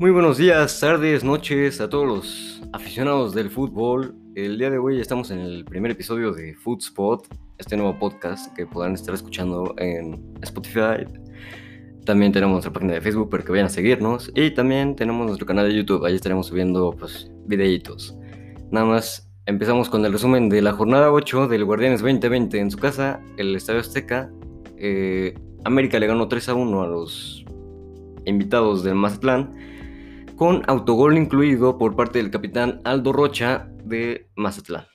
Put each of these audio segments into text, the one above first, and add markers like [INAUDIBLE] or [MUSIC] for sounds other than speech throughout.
Muy buenos días, tardes, noches a todos los aficionados del fútbol. El día de hoy estamos en el primer episodio de Foodspot, este nuevo podcast que podrán estar escuchando en Spotify. También tenemos nuestra página de Facebook para que vayan a seguirnos. Y también tenemos nuestro canal de YouTube, ahí estaremos subiendo pues videitos. Nada más empezamos con el resumen de la jornada 8 del Guardianes 2020 en su casa, el Estadio Azteca. Eh, América le ganó 3 a 1 a los invitados del Mazatlán con autogol incluido por parte del capitán Aldo Rocha de Mazatlán.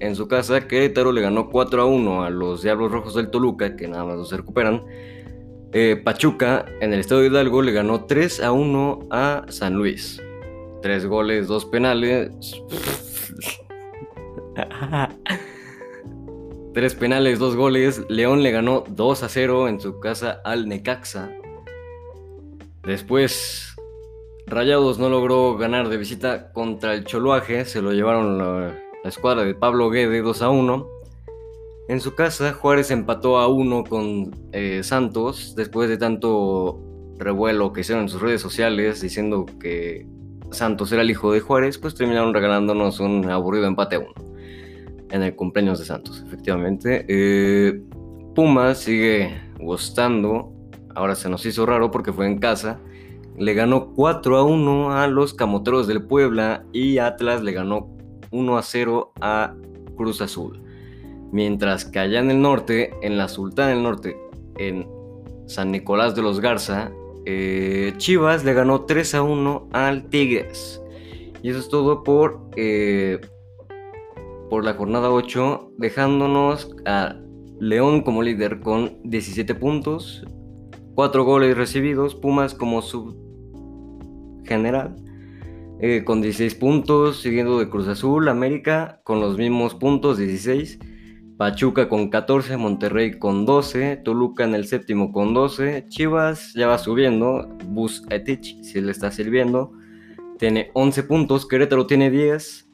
En su casa, Querétaro le ganó 4 a 1 a los Diablos Rojos del Toluca, que nada más no se recuperan. Eh, Pachuca, en el Estado de Hidalgo, le ganó 3 a 1 a San Luis. Tres goles, dos penales. [LAUGHS] Tres penales, dos goles. León le ganó 2 a 0 en su casa al Necaxa. Después, Rayados no logró ganar de visita contra el Choluaje, se lo llevaron la, escuadra de Pablo Guede 2 a 1. En su casa, Juárez empató a 1 con eh, Santos después de tanto revuelo que hicieron en sus redes sociales diciendo que Santos era el hijo de Juárez, pues terminaron regalándonos un aburrido empate a 1 en el cumpleaños de Santos, efectivamente. Eh, Pumas sigue gustando, ahora se nos hizo raro porque fue en casa le ganó 4 a 1 a los Camoteros del Puebla y Atlas le ganó 1 a 0 a Cruz Azul. Mientras que allá en el norte, en la Sultana del Norte, en San Nicolás de los Garza, eh, Chivas le ganó 3 a 1 al Tigres. Y eso es todo por, eh, por la jornada 8, dejándonos a León como líder con 17 puntos, 4 goles recibidos, Pumas como sub general. Eh, con 16 puntos, siguiendo de Cruz Azul, América con los mismos puntos, 16. Pachuca con 14, Monterrey con 12, Toluca en el séptimo con 12, Chivas ya va subiendo, Bus Etich si le está sirviendo, tiene 11 puntos, Querétaro tiene 10,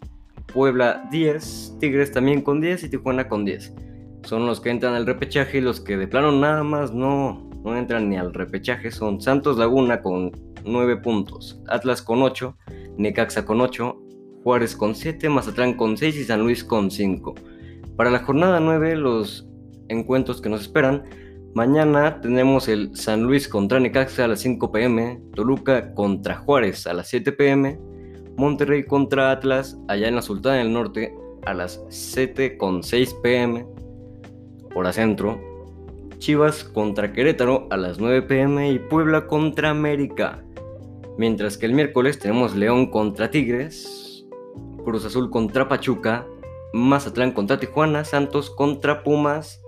Puebla 10, Tigres también con 10 y Tijuana con 10. Son los que entran al repechaje y los que de plano nada más no, no entran ni al repechaje son Santos Laguna con 9 puntos, Atlas con 8, Necaxa con 8, Juárez con 7, Mazatlán con 6 y San Luis con 5. Para la jornada 9, los encuentros que nos esperan, mañana tenemos el San Luis contra Necaxa a las 5 pm, Toluca contra Juárez a las 7 pm, Monterrey contra Atlas allá en la Sultana del Norte a las 7 con 6 pm, hora centro, Chivas contra Querétaro a las 9 pm y Puebla contra América Mientras que el miércoles tenemos León contra Tigres, Cruz Azul contra Pachuca, Mazatlán contra Tijuana, Santos contra Pumas.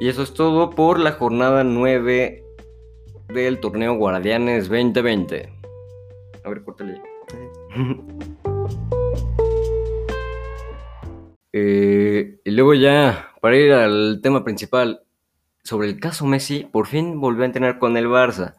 Y eso es todo por la jornada 9 del torneo Guardianes 2020. A ver, córtale. [LAUGHS] Eh, y luego ya, para ir al tema principal, sobre el caso Messi, por fin volvió a entrenar con el Barça.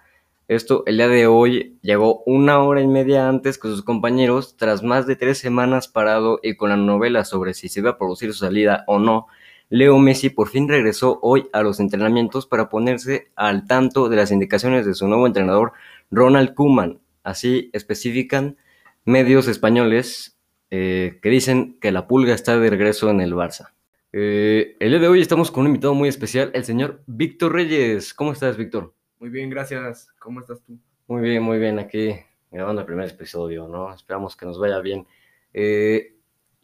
Esto el día de hoy llegó una hora y media antes que sus compañeros, tras más de tres semanas parado y con la novela sobre si se iba a producir su salida o no. Leo Messi por fin regresó hoy a los entrenamientos para ponerse al tanto de las indicaciones de su nuevo entrenador Ronald Koeman. Así especifican medios españoles eh, que dicen que la pulga está de regreso en el Barça. Eh, el día de hoy estamos con un invitado muy especial, el señor Víctor Reyes. ¿Cómo estás, Víctor? Muy bien, gracias. ¿Cómo estás tú? Muy bien, muy bien. Aquí grabando el primer episodio, ¿no? Esperamos que nos vaya bien. Eh,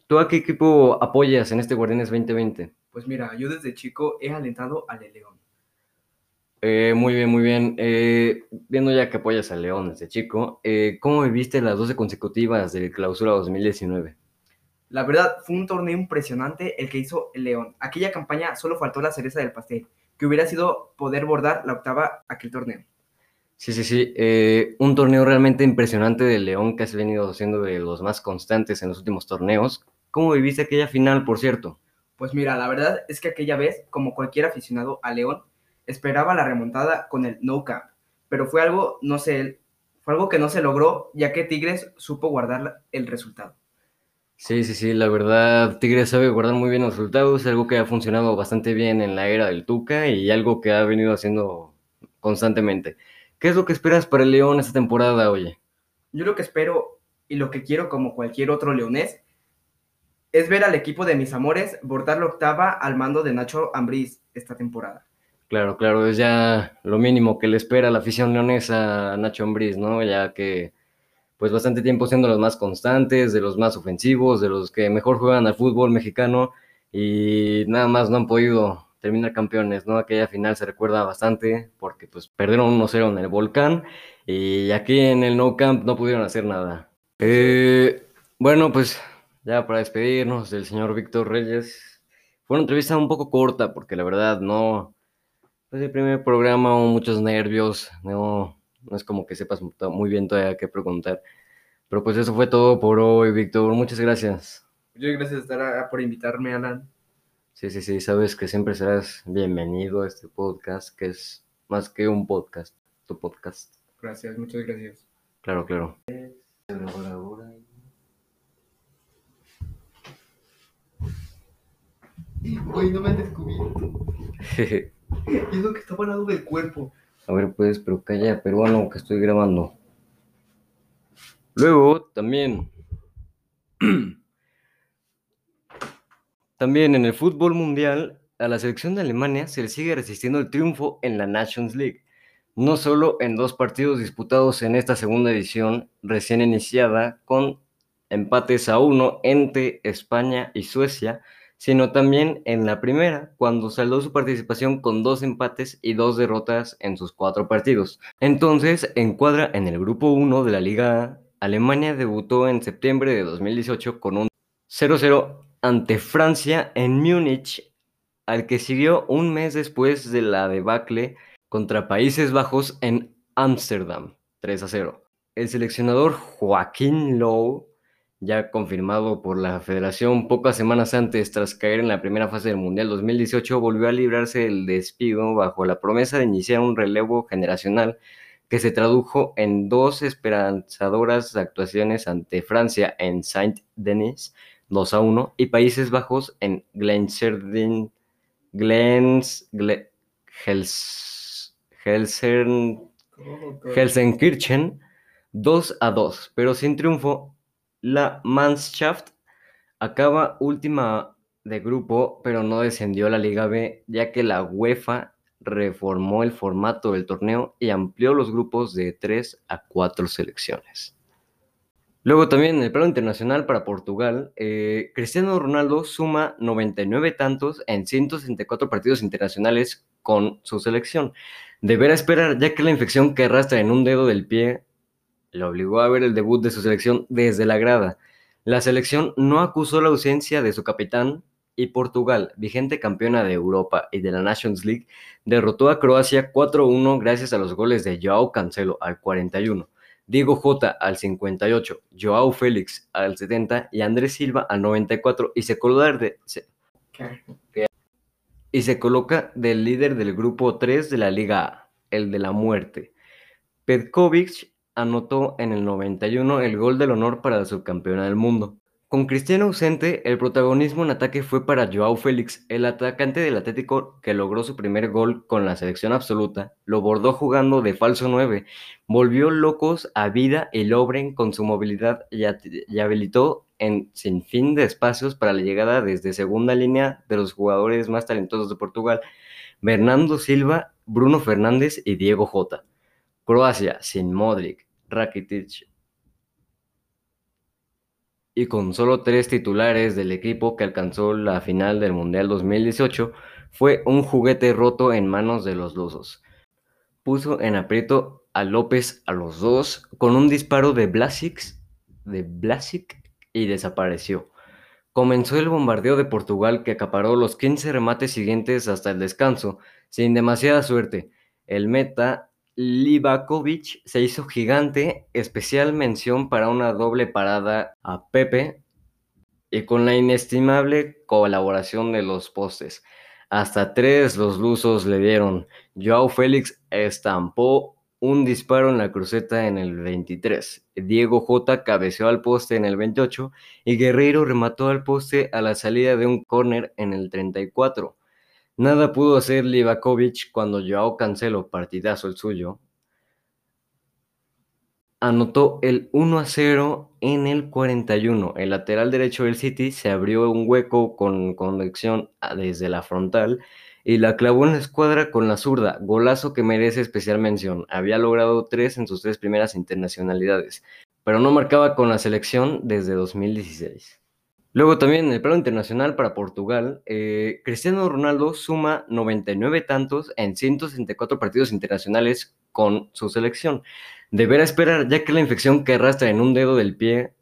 ¿Tú a qué equipo apoyas en este Guardianes 2020? Pues mira, yo desde chico he alentado al León. Eh, muy bien, muy bien. Eh, viendo ya que apoyas al León desde chico, ¿cómo viviste las 12 consecutivas del Clausura 2019? La verdad, fue un torneo impresionante el que hizo el León. Aquella campaña solo faltó la cereza del pastel que hubiera sido poder bordar la octava aquel torneo. Sí, sí, sí. Eh, un torneo realmente impresionante de León que has venido siendo de los más constantes en los últimos torneos. ¿Cómo viviste aquella final, por cierto? Pues mira, la verdad es que aquella vez, como cualquier aficionado a León, esperaba la remontada con el no camp, pero fue algo, no sé, fue algo que no se logró, ya que Tigres supo guardar el resultado. Sí, sí, sí, la verdad, Tigres sabe guardar muy bien los resultados, algo que ha funcionado bastante bien en la era del Tuca y algo que ha venido haciendo constantemente. ¿Qué es lo que esperas para el León esta temporada, oye? Yo lo que espero y lo que quiero como cualquier otro leonés es ver al equipo de mis amores bordar la octava al mando de Nacho Ambriz esta temporada. Claro, claro, es ya lo mínimo que le espera a la afición leonesa a Nacho Ambriz, ¿no? Ya que pues bastante tiempo siendo los más constantes, de los más ofensivos, de los que mejor juegan al fútbol mexicano y nada más no han podido terminar campeones, ¿no? Aquella final se recuerda bastante porque pues perdieron 1-0 en el Volcán y aquí en el No Camp no pudieron hacer nada. Eh, bueno, pues ya para despedirnos del señor Víctor Reyes, fue una entrevista un poco corta porque la verdad no, es el primer programa, muchos nervios, no, no es como que sepas muy bien todavía qué preguntar. Pero pues eso fue todo por hoy, Víctor. Muchas gracias. Muchas gracias por invitarme, Alan. Sí, sí, sí, sabes que siempre serás bienvenido a este podcast, que es más que un podcast, tu podcast. Gracias, muchas gracias. Claro, claro. Güey, no me han descubierto. [LAUGHS] es lo que está al lado del cuerpo. A ver, pues, pero calla, peruano, que estoy grabando. Luego, también. también en el fútbol mundial, a la selección de Alemania se le sigue resistiendo el triunfo en la Nations League. No solo en dos partidos disputados en esta segunda edición recién iniciada, con empates a uno entre España y Suecia, sino también en la primera, cuando saldó su participación con dos empates y dos derrotas en sus cuatro partidos. Entonces, encuadra en el grupo 1 de la Liga A, Alemania debutó en septiembre de 2018 con un 0-0 ante Francia en Múnich, al que siguió un mes después de la debacle contra Países Bajos en Ámsterdam, 3-0. El seleccionador Joaquín Lowe ya confirmado por la federación pocas semanas antes, tras caer en la primera fase del Mundial 2018, volvió a librarse del despido bajo la promesa de iniciar un relevo generacional que se tradujo en dos esperanzadoras actuaciones ante Francia en Saint-Denis 2 a 1 y Países Bajos en Glenserdin, Glens, Helsenkirchen 2 a 2, pero sin triunfo la Mannschaft acaba última de grupo, pero no descendió a la Liga B, ya que la UEFA reformó el formato del torneo y amplió los grupos de 3 a 4 selecciones. Luego también en el plano internacional para Portugal, eh, Cristiano Ronaldo suma 99 tantos en 164 partidos internacionales con su selección. Deberá esperar ya que la infección que arrastra en un dedo del pie lo obligó a ver el debut de su selección desde la grada. La selección no acusó la ausencia de su capitán y Portugal, vigente campeona de Europa y de la Nations League, derrotó a Croacia 4-1 gracias a los goles de Joao Cancelo al 41, Diego Jota al 58, Joao Félix al 70 y Andrés Silva al 94 y se, y se coloca del líder del grupo 3 de la Liga A, el de la muerte. Petkovic anotó en el 91 el gol del honor para la subcampeona del mundo. Con Cristiano ausente, el protagonismo en ataque fue para Joao Félix, el atacante del Atlético que logró su primer gol con la selección absoluta, lo bordó jugando de falso 9, volvió locos a Vida y Lobren con su movilidad y, habilitó en sinfín de espacios para la llegada desde segunda línea de los jugadores más talentosos de Portugal, Bernardo Silva, Bruno Fernández y Diego Jota. Croacia sin Modric, Rakitic y con solo tres titulares del equipo que alcanzó la final del Mundial 2018, fue un juguete roto en manos de los lusos. Puso en aprieto a López a los dos con un disparo de Blasic, de Blasic y desapareció. Comenzó el bombardeo de Portugal que acaparó los 15 remates siguientes hasta el descanso, sin demasiada suerte. El meta Livakovic se hizo gigante, especial mención para una doble parada a Pepe y con la inestimable colaboración de los postes. Hasta tres los lusos le dieron. Joao Félix estampó un disparo en la cruceta en el 23. Diego J cabeceó al poste en el 28 y Guerreiro remató al poste a la salida de un córner en el 34. Nada pudo hacer Livakovic cuando Joao Cancelo, partidazo el suyo, anotó el 1 a 0 en el 41. El lateral derecho del City se abrió un hueco con conexión desde la frontal y la clavó en la escuadra con la zurda, golazo que merece especial mención. Había logrado tres en sus tres primeras internacionalidades, pero no marcaba con la selección desde 2016. Luego también en el plano internacional para Portugal, eh, Cristiano Ronaldo suma 99 tantos en 164 partidos internacionales con su selección. Deberá esperar ya que la infección que arrastra en un dedo del pie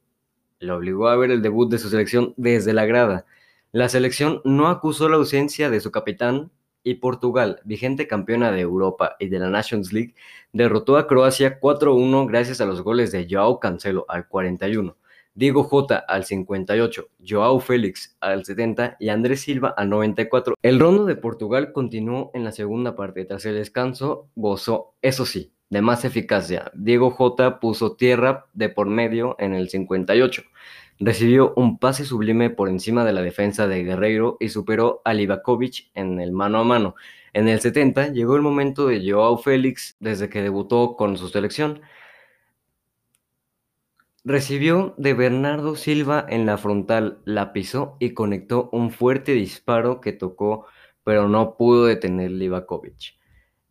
le obligó a ver el debut de su selección desde la grada. La selección no acusó la ausencia de su capitán y Portugal, vigente campeona de Europa y de la Nations League, derrotó a Croacia 4-1 gracias a los goles de Joao Cancelo al 41. Diego Jota al 58, Joao Félix al 70 y Andrés Silva al 94. El rondo de Portugal continuó en la segunda parte. Tras el descanso, gozó, eso sí, de más eficacia. Diego Jota puso tierra de por medio en el 58. Recibió un pase sublime por encima de la defensa de Guerreiro y superó a Livakovic en el mano a mano. En el 70 llegó el momento de Joao Félix desde que debutó con su selección. Recibió de Bernardo Silva en la frontal, la pisó y conectó un fuerte disparo que tocó, pero no pudo detener Livakovic.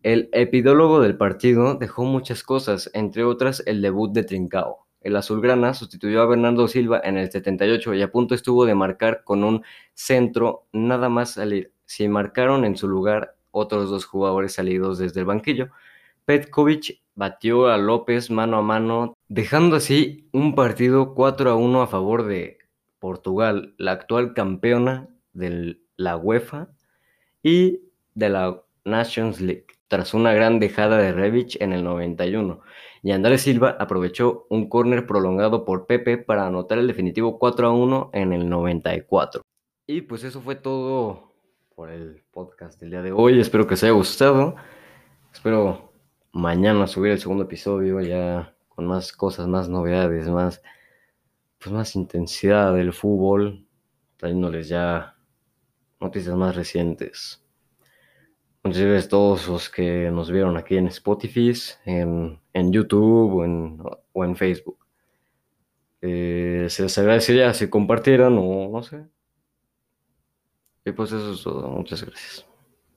El epidólogo del partido dejó muchas cosas, entre otras el debut de Trincao. El azulgrana sustituyó a Bernardo Silva en el 78 y a punto estuvo de marcar con un centro nada más salir. Si marcaron en su lugar otros dos jugadores salidos desde el banquillo. Petkovic batió a López mano a mano, dejando así un partido 4 a 1 a favor de Portugal, la actual campeona de la UEFA y de la Nations League, tras una gran dejada de Rebic en el 91. Y Andrés Silva aprovechó un córner prolongado por Pepe para anotar el definitivo 4 a 1 en el 94. Y pues eso fue todo por el podcast del día de hoy. Espero que os haya gustado. Espero mañana subir el segundo episodio ya con más cosas, más novedades, más, pues más intensidad del fútbol, trayéndoles ya noticias más recientes. Muchas gracias a todos los que nos vieron aquí en Spotify, en, en YouTube o en, o en Facebook. Eh, se les agradecería si compartieran o no sé. Y pues eso es todo. Muchas gracias.